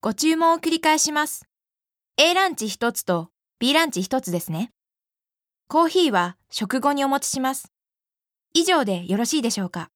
ご注文を繰り返します。A ランチ1つと B ランチ1つですね。コーヒーは食後にお持ちします。以上でよろしいでしょうか